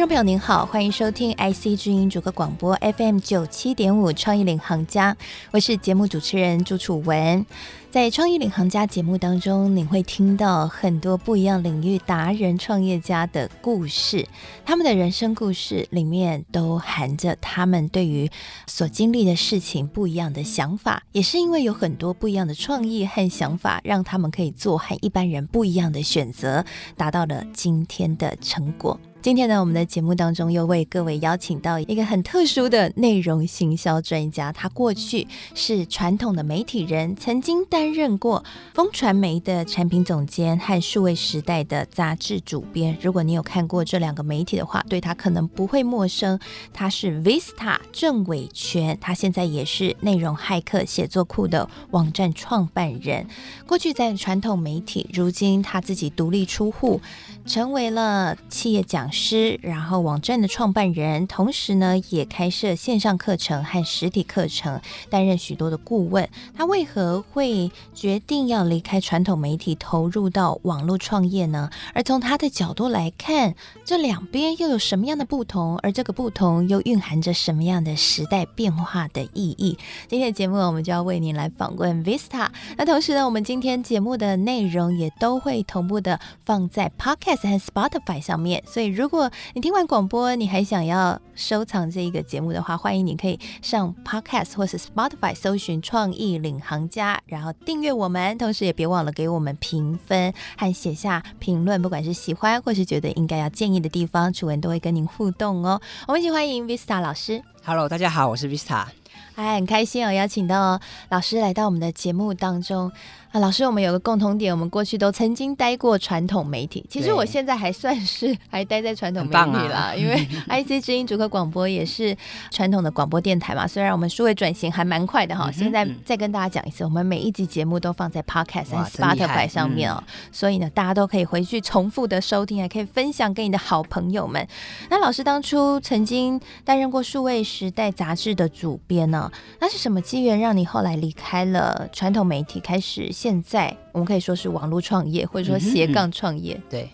众朋友您好，欢迎收听 IC 之音主客广播 FM 九七点五创意领航家，我是节目主持人朱楚文。在创意领航家节目当中，你会听到很多不一样领域达人、创业家的故事，他们的人生故事里面都含着他们对于所经历的事情不一样的想法，也是因为有很多不一样的创意和想法，让他们可以做和一般人不一样的选择，达到了今天的成果。今天呢，我们的节目当中又为各位邀请到一个很特殊的内容行销专家。他过去是传统的媒体人，曾经担任过风传媒的产品总监和数位时代的杂志主编。如果你有看过这两个媒体的话，对他可能不会陌生。他是 Vista 郑伟权，他现在也是内容骇客写作库的网站创办人。过去在传统媒体，如今他自己独立出户，成为了企业讲师，然后网站的创办人，同时呢也开设线上课程和实体课程，担任许多的顾问。他为何会决定要离开传统媒体，投入到网络创业呢？而从他的角度来看，这两边又有什么样的不同？而这个不同又蕴含着什么样的时代变化的意义？今天的节目我们就要为您来访问 Vista。那同时呢，我们今天节目的内容也都会同步的放在 Podcast 和 Spotify 上面，所以如果你听完广播，你还想要收藏这一个节目的话，欢迎你可以上 Podcast 或是 Spotify 搜寻“创意领航家”，然后订阅我们，同时也别忘了给我们评分和写下评论，不管是喜欢或是觉得应该要建议的地方，楚文都会跟您互动哦。我们一起欢迎 Vista 老师。Hello，大家好，我是 Vista。哎，很开心哦，邀请到老师来到我们的节目当中。啊，老师，我们有个共同点，我们过去都曾经待过传统媒体。其实我现在还算是还待在传统媒体啦，啊、因为 IC 之音主客广播也是传统的广播电台嘛。虽然我们数位转型还蛮快的哈，嗯、现在再跟大家讲一次，我们每一集节目都放在 Podcast 和 Spotify 上面哦，嗯、所以呢，大家都可以回去重复的收听，还可以分享给你的好朋友们。那老师当初曾经担任过数位时代杂志的主编呢，那是什么机缘让你后来离开了传统媒体，开始？现在我们可以说是网络创业，或者说斜杠创业。嗯嗯、对，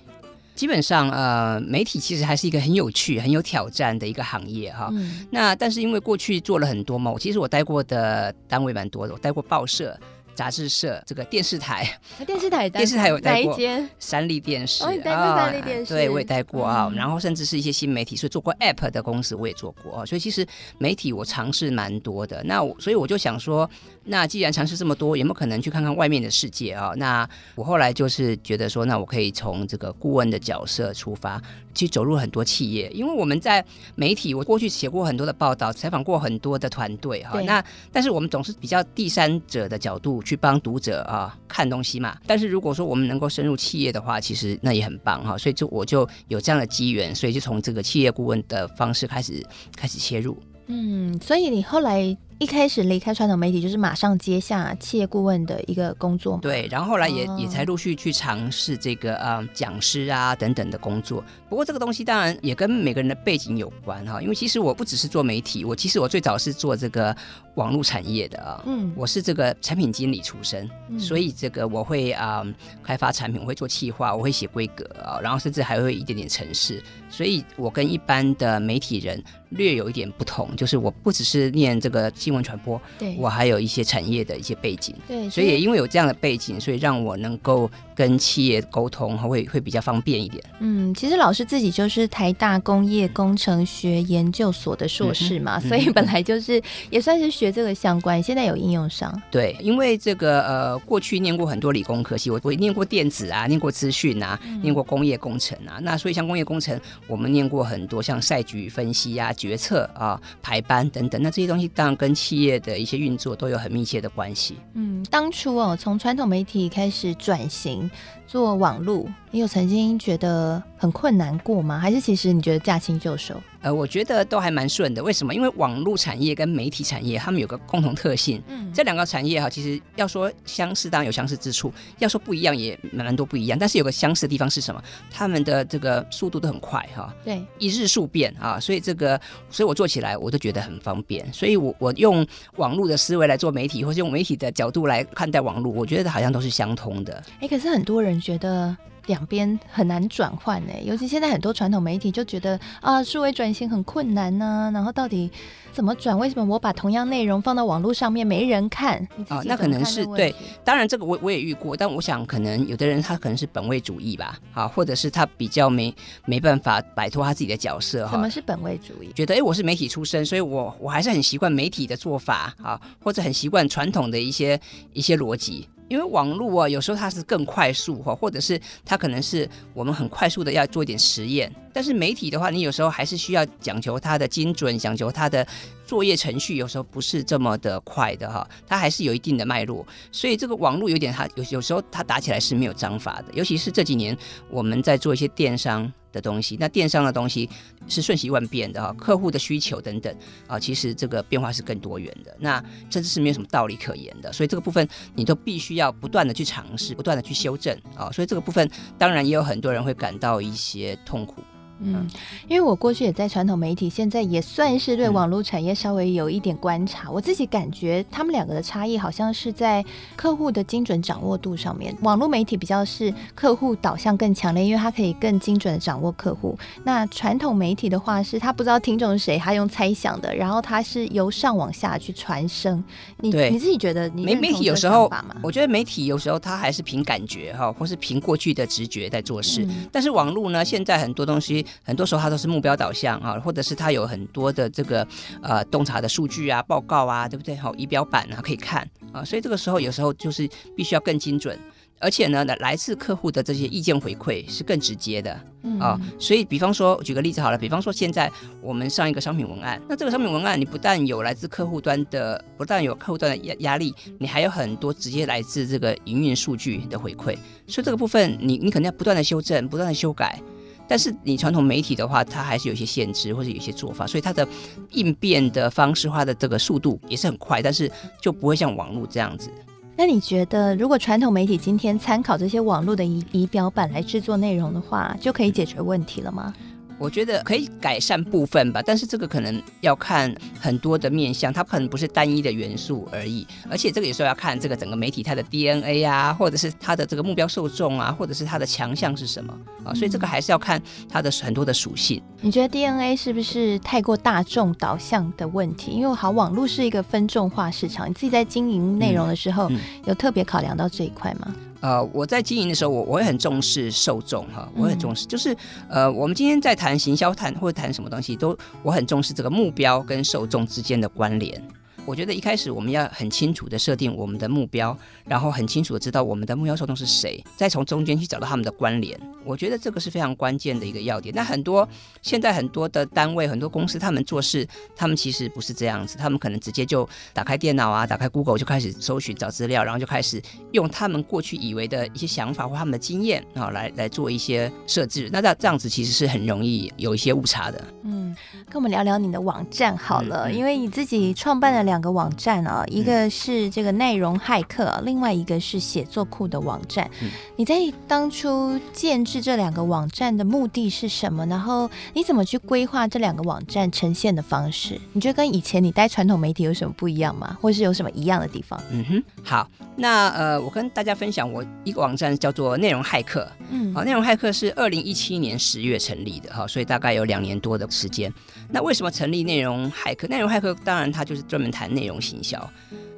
基本上呃，媒体其实还是一个很有趣、很有挑战的一个行业哈。嗯、那但是因为过去做了很多嘛，我其实我待过的单位蛮多的，我待过报社。杂志社，这个电视台，电视台，电视台有待过？三立电视，哦，你待过三立电视，对，我也待过啊。然后甚至是一些新媒体，所以做过 App 的公司，我也做过啊。所以其实媒体我尝试蛮多的。那我所以我就想说，那既然尝试这么多，有没有可能去看看外面的世界啊？那我后来就是觉得说，那我可以从这个顾问的角色出发，去走入很多企业，因为我们在媒体，我过去写过很多的报道，采访过很多的团队哈。那但是我们总是比较第三者的角度。去帮读者啊看东西嘛，但是如果说我们能够深入企业的话，其实那也很棒哈，所以就我就有这样的机缘，所以就从这个企业顾问的方式开始开始切入。嗯，所以你后来。一开始离开传统媒体，就是马上接下企业顾问的一个工作。对，然后后来也、哦、也才陆续去尝试这个呃讲师啊等等的工作。不过这个东西当然也跟每个人的背景有关哈，因为其实我不只是做媒体，我其实我最早是做这个网络产业的啊。嗯，我是这个产品经理出身，嗯、所以这个我会啊、呃、开发产品，我会做企划，我会写规格啊，然后甚至还会一点点程式。所以我跟一般的媒体人略有一点不同，就是我不只是念这个。新闻传播，对，我还有一些产业的一些背景，对，所以也因为有这样的背景，所以让我能够跟企业沟通，会会比较方便一点。嗯，其实老师自己就是台大工业工程学研究所的硕士嘛，所以本来就是也算是学这个相关，现在有应用上。对，因为这个呃，过去念过很多理工科系，我我念过电子啊，念过资讯啊，嗯、念过工业工程啊，那所以像工业工程，我们念过很多像赛局分析啊、决策啊、排班等等，那这些东西当然跟企业的一些运作都有很密切的关系。嗯，当初哦，从传统媒体开始转型做网络，你有曾经觉得很困难过吗？还是其实你觉得驾轻就熟？呃，我觉得都还蛮顺的。为什么？因为网络产业跟媒体产业，他们有个共同特性。嗯，这两个产业哈，其实要说相似，当然有相似之处；要说不一样，也蛮多不一样。但是有个相似的地方是什么？他们的这个速度都很快哈。对，一日数变啊，所以这个，所以我做起来我都觉得很方便。所以我我用网络的思维来做媒体，或是用媒体的角度来看待网络，我觉得好像都是相通的。哎，可是很多人觉得。两边很难转换呢，尤其现在很多传统媒体就觉得啊，数位转型很困难呢、啊。然后到底怎么转？为什么我把同样内容放到网络上面没人看？哦，那可能是对。当然这个我我也遇过，但我想可能有的人他可能是本位主义吧，啊，或者是他比较没没办法摆脱他自己的角色哈。什么是本位主义？觉得哎，我是媒体出身，所以我我还是很习惯媒体的做法啊，或者很习惯传统的一些一些逻辑。因为网络啊，有时候它是更快速哈，或者是它可能是我们很快速的要做一点实验。但是媒体的话，你有时候还是需要讲求它的精准，讲求它的作业程序，有时候不是这么的快的哈，它还是有一定的脉络。所以这个网络有点它有有时候它打起来是没有章法的，尤其是这几年我们在做一些电商的东西，那电商的东西是瞬息万变的哈，客户的需求等等啊，其实这个变化是更多元的，那甚至是没有什么道理可言的，所以这个部分你都必须要不断的去尝试，不断的去修正啊，所以这个部分当然也有很多人会感到一些痛苦。嗯，因为我过去也在传统媒体，现在也算是对网络产业稍微有一点观察。嗯、我自己感觉他们两个的差异好像是在客户的精准掌握度上面。网络媒体比较是客户导向更强烈，因为它可以更精准的掌握客户。那传统媒体的话，是他不知道听众是谁，他用猜想的，然后他是由上往下去传声。你你自己觉得你，媒媒体有时候，我觉得媒体有时候他还是凭感觉哈，或是凭过去的直觉在做事。嗯、但是网络呢，现在很多东西。很多时候它都是目标导向啊，或者是它有很多的这个呃洞察的数据啊、报告啊，对不对？好，仪表板啊可以看啊，所以这个时候有时候就是必须要更精准，而且呢，来自客户的这些意见回馈是更直接的啊。所以，比方说，举个例子好了，比方说现在我们上一个商品文案，那这个商品文案你不但有来自客户端的，不但有客户端的压压力，你还有很多直接来自这个营运数据的回馈，所以这个部分你你肯定要不断的修正，不断的修改。但是你传统媒体的话，它还是有一些限制或者有一些做法，所以它的应变的方式、它的这个速度也是很快，但是就不会像网络这样子。那你觉得，如果传统媒体今天参考这些网络的仪仪表板来制作内容的话，就可以解决问题了吗？我觉得可以改善部分吧，但是这个可能要看很多的面向，它可能不是单一的元素而已，而且这个有时候要看这个整个媒体它的 DNA 啊，或者是它的这个目标受众啊，或者是它的强项是什么啊，所以这个还是要看它的很多的属性。你觉得 DNA 是不是太过大众导向的问题？因为好，网络是一个分众化市场，你自己在经营内容的时候，嗯嗯、有特别考量到这一块吗？呃，我在经营的时候，我我会很重视受众哈，我会很重视，就是呃，我们今天在谈行销谈或者谈什么东西，都我很重视这个目标跟受众之间的关联。我觉得一开始我们要很清楚的设定我们的目标，然后很清楚的知道我们的目标受众是谁，再从中间去找到他们的关联。我觉得这个是非常关键的一个要点。那很多现在很多的单位、很多公司，他们做事，他们其实不是这样子，他们可能直接就打开电脑啊，打开 Google 就开始搜寻找资料，然后就开始用他们过去以为的一些想法或他们的经验啊，来来做一些设置。那这这样子其实是很容易有一些误差的。嗯，跟我们聊聊你的网站好了，因为你自己创办了两。两个网站啊，一个是这个内容骇客，另外一个是写作库的网站。嗯、你在当初建制这两个网站的目的是什么？然后你怎么去规划这两个网站呈现的方式？你觉得跟以前你待传统媒体有什么不一样吗？或是有什么一样的地方？嗯哼，好，那呃，我跟大家分享，我一个网站叫做内容骇客。嗯，好，内容骇客是二零一七年十月成立的哈，所以大概有两年多的时间。那为什么成立内容骇客？内容骇客当然它就是专门谈。内容行销，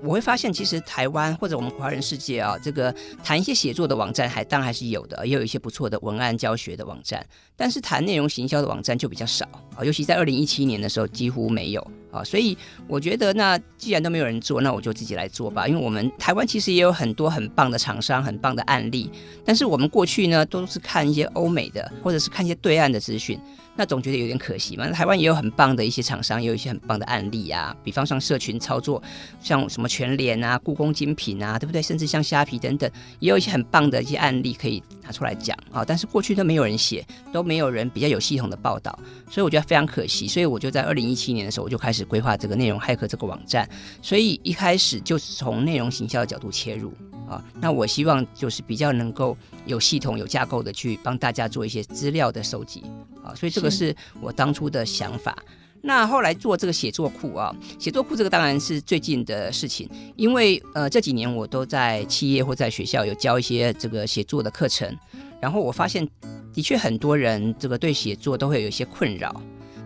我会发现其实台湾或者我们华人世界啊，这个谈一些写作的网站还当然还是有的，也有一些不错的文案教学的网站，但是谈内容行销的网站就比较少啊，尤其在二零一七年的时候几乎没有啊，所以我觉得那既然都没有人做，那我就自己来做吧，因为我们台湾其实也有很多很棒的厂商、很棒的案例，但是我们过去呢都是看一些欧美的或者是看一些对岸的资讯。那总觉得有点可惜嘛。台湾也有很棒的一些厂商，也有一些很棒的案例啊，比方像社群操作，像什么全联啊、故宫精品啊，对不对？甚至像虾皮等等，也有一些很棒的一些案例可以拿出来讲啊。但是过去都没有人写，都没有人比较有系统的报道，所以我觉得非常可惜。所以我就在二零一七年的时候，我就开始规划这个内容骇客这个网站。所以一开始就从内容行销的角度切入啊。那我希望就是比较能够有系统、有架构的去帮大家做一些资料的收集啊。所以这个是我当初的想法。那后来做这个写作库啊，写作库这个当然是最近的事情，因为呃这几年我都在企业或在学校有教一些这个写作的课程，然后我发现的确很多人这个对写作都会有一些困扰。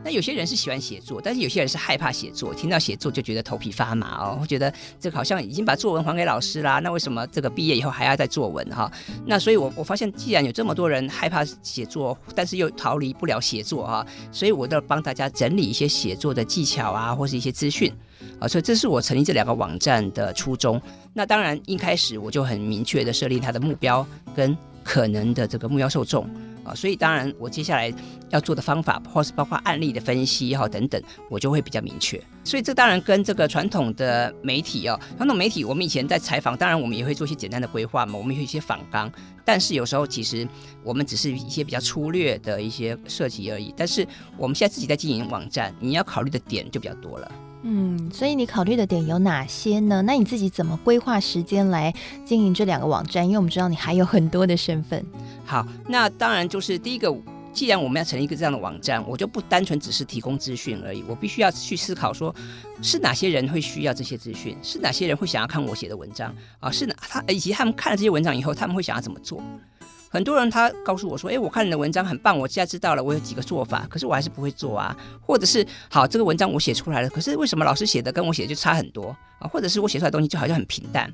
那有些人是喜欢写作，但是有些人是害怕写作，听到写作就觉得头皮发麻哦，觉得这个好像已经把作文还给老师啦，那为什么这个毕业以后还要再作文哈？那所以我我发现，既然有这么多人害怕写作，但是又逃离不了写作哈，所以我都要帮大家整理一些写作的技巧啊，或是一些资讯啊，所以这是我成立这两个网站的初衷。那当然一开始我就很明确的设立它的目标跟可能的这个目标受众。啊，所以当然，我接下来要做的方法，或是包括案例的分析哈等等，我就会比较明确。所以这当然跟这个传统的媒体哦，传统媒体我们以前在采访，当然我们也会做一些简单的规划嘛，我们有一些访纲，但是有时候其实我们只是一些比较粗略的一些设计而已。但是我们现在自己在经营网站，你要考虑的点就比较多了。嗯，所以你考虑的点有哪些呢？那你自己怎么规划时间来经营这两个网站？因为我们知道你还有很多的身份。好，那当然就是第一个，既然我们要成立一个这样的网站，我就不单纯只是提供资讯而已，我必须要去思考说，是哪些人会需要这些资讯，是哪些人会想要看我写的文章啊？是哪他以及他们看了这些文章以后，他们会想要怎么做？很多人他告诉我说：“哎，我看你的文章很棒，我现在知道了，我有几个做法，可是我还是不会做啊。或者是好，这个文章我写出来了，可是为什么老师写的跟我写的就差很多啊？或者是我写出来的东西就好像很平淡。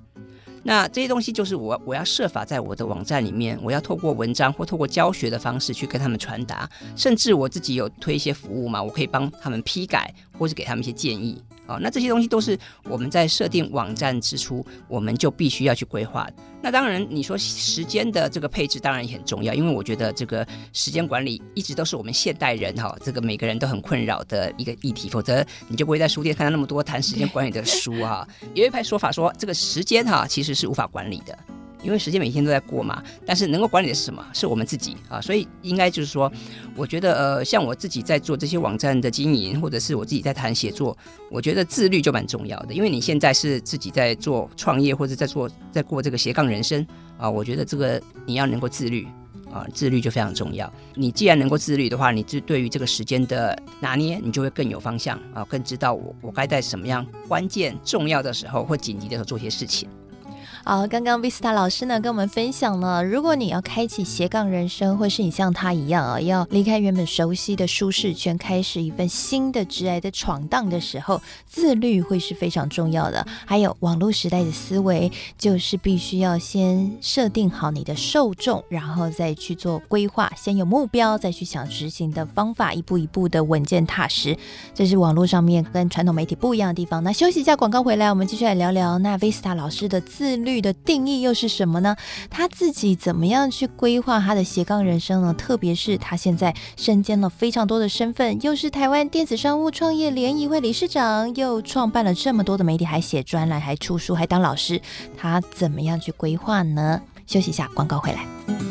那这些东西就是我我要设法在我的网站里面，我要透过文章或透过教学的方式去跟他们传达，甚至我自己有推一些服务嘛，我可以帮他们批改，或是给他们一些建议。”哦，那这些东西都是我们在设定网站之初，我们就必须要去规划。那当然，你说时间的这个配置当然也很重要，因为我觉得这个时间管理一直都是我们现代人哈，这个每个人都很困扰的一个议题。否则你就不会在书店看到那么多谈时间管理的书哈。有一派说法说，这个时间哈其实是无法管理的。因为时间每天都在过嘛，但是能够管理的是什么？是我们自己啊，所以应该就是说，我觉得呃，像我自己在做这些网站的经营，或者是我自己在谈写作，我觉得自律就蛮重要的。因为你现在是自己在做创业，或者在做在过这个斜杠人生啊，我觉得这个你要能够自律啊，自律就非常重要。你既然能够自律的话，你就对于这个时间的拿捏，你就会更有方向啊，更知道我我该在什么样关键重要的时候或紧急的时候做些事情。好，刚刚 Vista 老师呢跟我们分享了，如果你要开启斜杠人生，或是你像他一样啊，要离开原本熟悉的舒适圈，开始一份新的职业的闯荡的时候，自律会是非常重要的。还有网络时代的思维，就是必须要先设定好你的受众，然后再去做规划，先有目标，再去想执行的方法，一步一步的稳健踏实。这是网络上面跟传统媒体不一样的地方。那休息一下，广告回来，我们继续来聊聊那 Vista 老师的自律的定义又是什么呢？他自己怎么样去规划他的斜杠人生呢？特别是他现在身兼了非常多的身份，又是台湾电子商务创业联谊会理事长，又创办了这么多的媒体，还写专栏，还出书，还当老师，他怎么样去规划呢？休息一下，广告回来。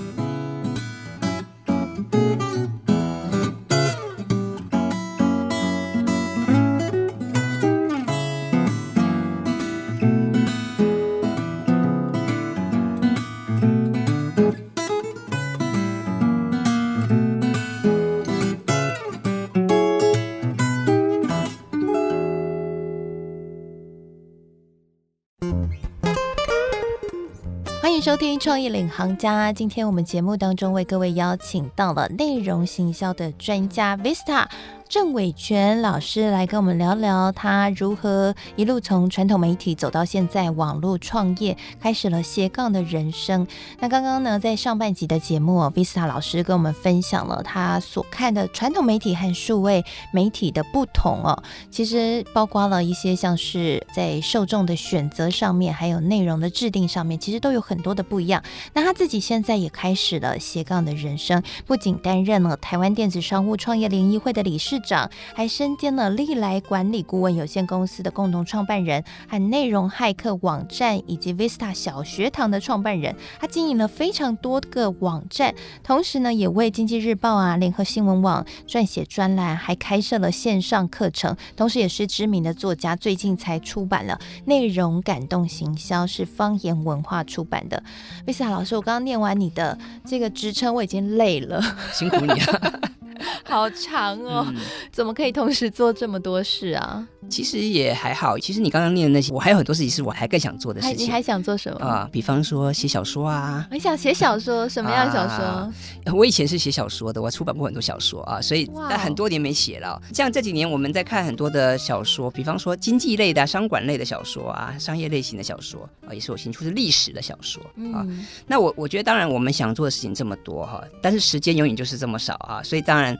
收听创意领航家，今天我们节目当中为各位邀请到了内容行销的专家 Vista 郑伟权老师来跟我们聊聊他如何一路从传统媒体走到现在网络创业，开始了斜杠的人生。那刚刚呢，在上半集的节目，Vista 老师跟我们分享了他所看的传统媒体和数位媒体的不同哦。其实包括了一些像是在受众的选择上面，还有内容的制定上面，其实都有很多的不一样。那他自己现在也开始了斜杠的人生，不仅担任了台湾电子商务创业联谊会的理事长，还身兼了利来管理顾问有限公司的共同创办人，和内容骇客网站以及 Vista 小学堂的创办人。他经营了非常多个网站，同时呢，也为经济日报啊、联合新闻网撰写专栏，还开设了线上课程，同时也是知名的作家。最近才出版了《内容感动行销》，是方言文化出版的。Vista 老师，我刚刚念完你的这个职称，我已经累了，辛苦你了。好长哦，嗯，怎么可以同时做这么多事啊？其实也还好。其实你刚刚念的那些，我还有很多事情是我还更想做的事情。你还想做什么啊？比方说写小说啊。你想写小说？什么样的小说？啊，我以前是写小说的，我出版过很多小说啊，所以但很多年没写了。像这几年我们在看很多的小说，比方说经济类的、商管类的小说啊，商业类型的小说啊，也是我新出的历史的小说啊。嗯，那我我觉得，当然我们想做的事情这么多哈，但是时间永远就是这么少啊，所以当然。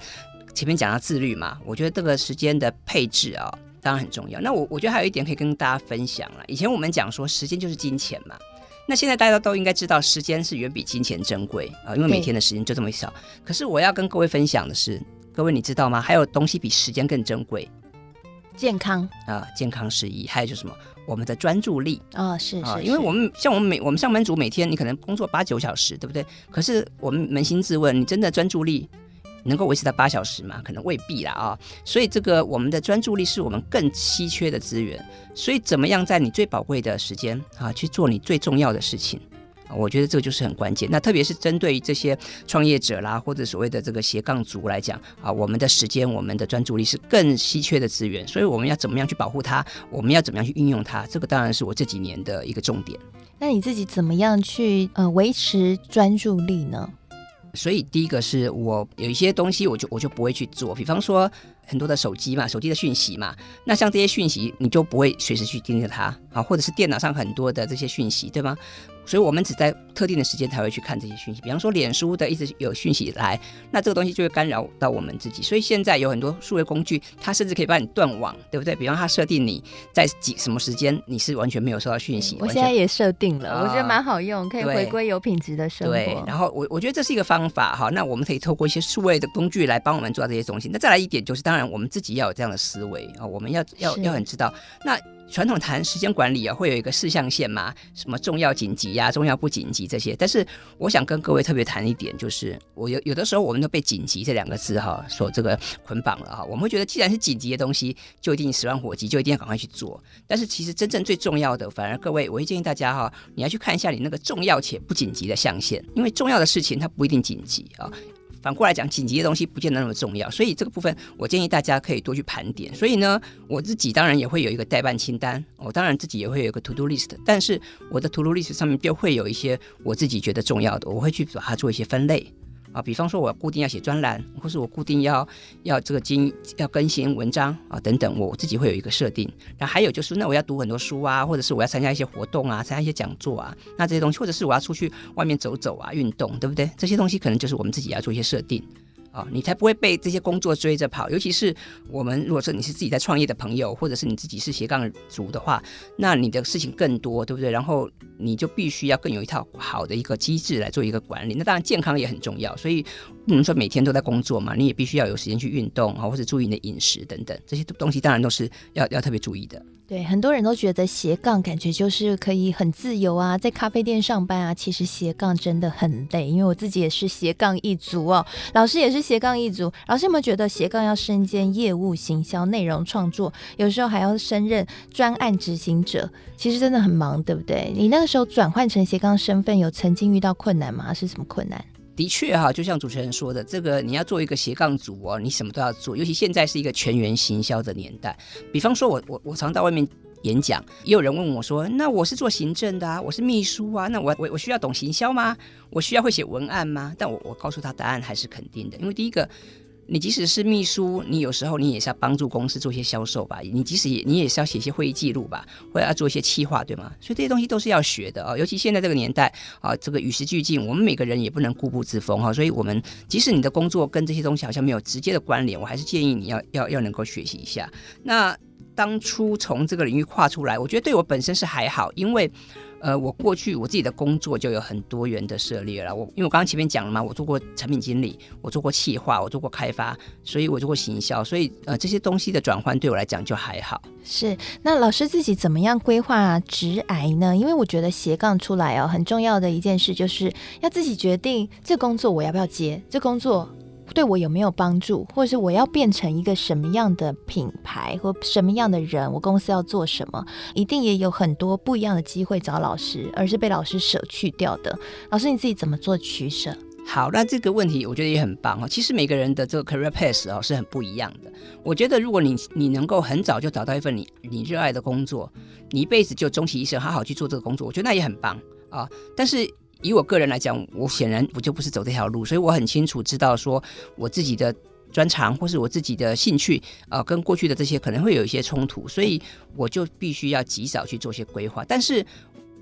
前面讲到自律嘛，我觉得这个时间的配置啊，当然很重要。那我我觉得还有一点可以跟大家分享了。以前我们讲说时间就是金钱嘛，那现在大家都应该知道时间是远比金钱珍贵啊，因为每天的时间就这么少。可是我要跟各位分享的是，各位你知道吗？还有东西比时间更珍贵，健康啊，健康是一，还有就是什么？我们的专注力啊，是是，因为我们像我们每我们上班族每天你可能工作八九小时，对不对？可是我们扪心自问，你真的专注力？能够维持到八小时吗？可能未必啦啊、所以这个我们的专注力是我们更稀缺的资源。所以怎么样在你最宝贵的时间啊去做你最重要的事情？我觉得这个就是很关键。那特别是针对于这些创业者啦，或者所谓的这个斜杠族来讲啊，我们的时间、我们的专注力是更稀缺的资源。所以我们要怎么样去保护它？我们要怎么样去运用它？这个当然是我这几年的一个重点。那你自己怎么样去呃维持专注力呢？所以第一个是我有一些东西，我就我就不会去做，比方说很多的手机嘛，手机的讯息嘛，那像这些讯息，你就不会随时去盯着它啊，或者是电脑上很多的这些讯息，对吗？所以我们只在特定的时间才会去看这些讯息，比方说脸书的一直有讯息来，那这个东西就会干扰到我们自己。所以现在有很多数位工具，它甚至可以帮你断网，对不对？比方它设定你在几什么时间你是完全没有收到讯息。我现在也设定了，我觉得蛮好用，可以回归有品质的生活。对，然后我我觉得这是一个方法哈。那我们可以透过一些数位的工具来帮我们做到这些东西。那再来一点就是，当然我们自己要有这样的思维啊，我们要要要很知道那。传统谈时间管理啊，会有一个四象限嘛，什么重要紧急呀、啊，重要不紧急这些。但是我想跟各位特别谈一点，就是我有有的时候我们都被紧急这两个字哈所这个捆绑了哈。我们会觉得既然是紧急的东西，就一定十万火急，就一定要赶快去做。但是其实真正最重要的，反而各位，我会建议大家哈，你要去看一下你那个重要且不紧急的象限，因为重要的事情它不一定紧急啊。反过来讲，紧急的东西不见得那么重要，所以这个部分我建议大家可以多去盘点。所以呢，我自己当然也会有一个代办清单，我当然自己也会有一个 to do list，但是我的 to do list 上面就会有一些我自己觉得重要的，我会去把它做一些分类。啊，比方说我固定要写专栏，或是我固定要要这个经要更新文章啊等等，我自己会有一个设定。那还有就是，那我要读很多书啊，或者是我要参加一些活动啊，参加一些讲座啊，那这些东西，或者是我要出去外面走走啊，运动，对不对？这些东西可能就是我们自己要做一些设定。啊，你才不会被这些工作追着跑。尤其是我们，如果说你是自己在创业的朋友，或者是你自己是斜杠族的话，那你的事情更多，对不对？然后你就必须要更有一套好的一个机制来做一个管理。那当然健康也很重要，所以不能说每天都在工作嘛，你也必须要有时间去运动啊，或者注意你的饮食等等，这些东西当然都是要要特别注意的。对，很多人都觉得斜杠感觉就是可以很自由啊，在咖啡店上班啊。其实斜杠真的很累，因为我自己也是斜杠一族哦。老师也是斜杠一族，老师有没有觉得斜杠要身兼业务、行销、内容创作，有时候还要升任专案执行者，其实真的很忙，对不对？你那个时候转换成斜杠身份，有曾经遇到困难吗？是什么困难？的确哈，就像主持人说的，这个你要做一个斜杠族哦，你什么都要做。尤其现在是一个全员行销的年代，比方说我我我常到外面演讲，也有人问我说：“那我是做行政的啊，我是秘书啊，那我我我需要懂行销吗？我需要会写文案吗？”但我我告诉他答案还是肯定的，因为第一个你即使是秘书，你有时候你也是要帮助公司做一些销售吧？你即使也你也是要写一些会议记录吧，或者要做一些企划，对吗？所以这些东西都是要学的啊、哦。尤其现在这个年代啊，这个与时俱进，我们每个人也不能固步自封哈、哦。所以，我们即使你的工作跟这些东西好像没有直接的关联，我还是建议你要要要能够学习一下。那当初从这个领域跨出来，我觉得对我本身是还好，因为。呃，我过去我自己的工作就有很多元的涉猎了。我因为我刚刚前面讲了嘛，我做过产品经理，我做过企划，我做过开发，所以我做过行销，所以呃这些东西的转换对我来讲就还好。是，那老师自己怎么样规划职涯呢？因为我觉得斜杠出来哦，很重要的一件事就是要自己决定这工作我要不要接，这工作。对我有没有帮助，或者是我要变成一个什么样的品牌或什么样的人？我公司要做什么？一定也有很多不一样的机会找老师，而是被老师舍去掉的。老师你自己怎么做取舍？好，那这个问题我觉得也很棒哦。其实每个人的这个 career path 哦是很不一样的。我觉得如果你你能够很早就找到一份你你热爱的工作，你一辈子就终其一生好好去做这个工作，我觉得那也很棒啊。但是。以我个人来讲，我显然我就不是走这条路，所以我很清楚知道说我自己的专长或是我自己的兴趣啊、呃，跟过去的这些可能会有一些冲突，所以我就必须要及早去做些规划。但是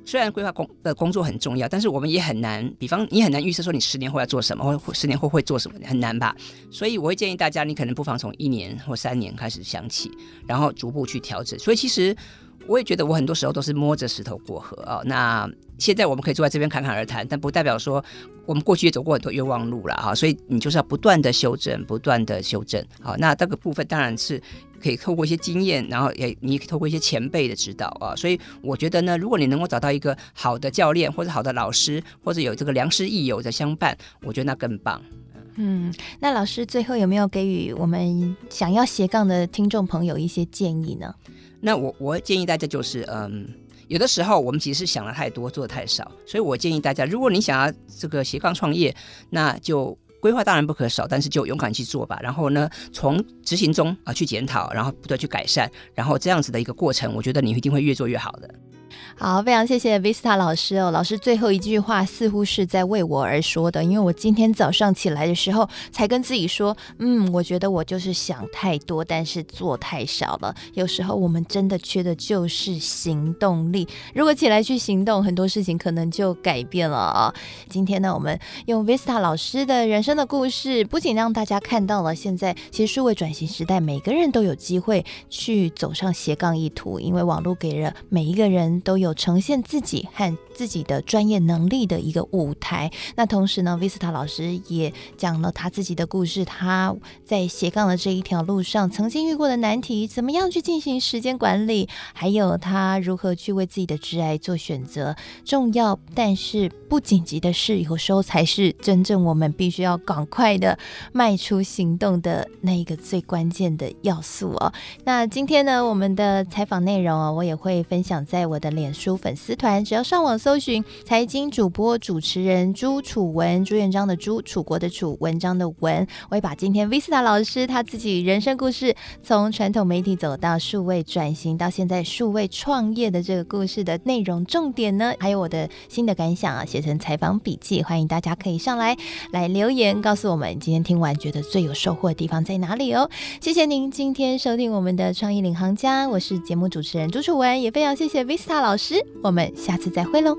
虽然规划工的工作很重要，但是我们也很难，比方你很难预测说你十年后要做什么，或十年后会做什么，很难吧？所以我会建议大家，你可能不妨从一年或三年开始想起，然后逐步去调整。所以其实。我也觉得我很多时候都是摸着石头过河啊、那现在我们可以坐在这边侃侃而谈，但不代表说我们过去也走过很多冤枉路了哈。所以你就是要不断的修正，不断的修正。好，那这个部分当然是可以透过一些经验，然后也你也可以透过一些前辈的指导啊。所以我觉得呢，如果你能够找到一个好的教练，或者好的老师，或者有这个良师益友的相伴，我觉得那更棒。嗯，那老师最后有没有给予我们想要斜杠的听众朋友一些建议呢？那我我建议大家就是，嗯，有的时候我们其实是想的太多，做的太少，所以我建议大家，如果你想要这个斜杠创业，那就规划当然不可少，但是就勇敢去做吧。然后呢，从执行中啊去检讨，然后不断去改善，然后这样子的一个过程，我觉得你一定会越做越好的。好，非常谢谢 Vista 老师哦。老师最后一句话似乎是在为我而说的，因为我今天早上起来的时候才跟自己说，嗯，我觉得我就是想太多，但是做太少了。有时候我们真的缺的就是行动力。如果起来去行动，很多事情可能就改变了啊。今天呢，我们用 Vista 老师的人生的故事，不仅让大家看到了现在其实数位转型时代，每个人都有机会去走上斜杠一途，因为网络给了每一个人都有。呈现自己和自己的专业能力的一个舞台。那同时呢，Vista 老师也讲了他自己的故事，他在斜杠的这一条路上曾经遇过的难题，怎么样去进行时间管理，还有他如何去为自己的挚爱做选择。重要但是不紧急的事，有时候才是真正我们必须要赶快的迈出行动的那一个最关键的要素哦。那今天呢，我们的采访内容哦，我也会分享在我的脸书粉丝团，只要上网搜寻“财经主播主持人朱楚文”，朱元璋的朱，楚国的楚，文章的文，我会把今天 Vista 老师他自己人生故事，从传统媒体走到数位转型，到现在数位创业的这个故事的内容重点呢，还有我的新的感想啊，写成采访笔记，欢迎大家可以上来来留言，告诉我们今天听完觉得最有收获的地方在哪里哦。谢谢您今天收听我们的创意领航家，我是节目主持人朱楚文，也非常谢谢 Vista 老师。我们下次再会喽。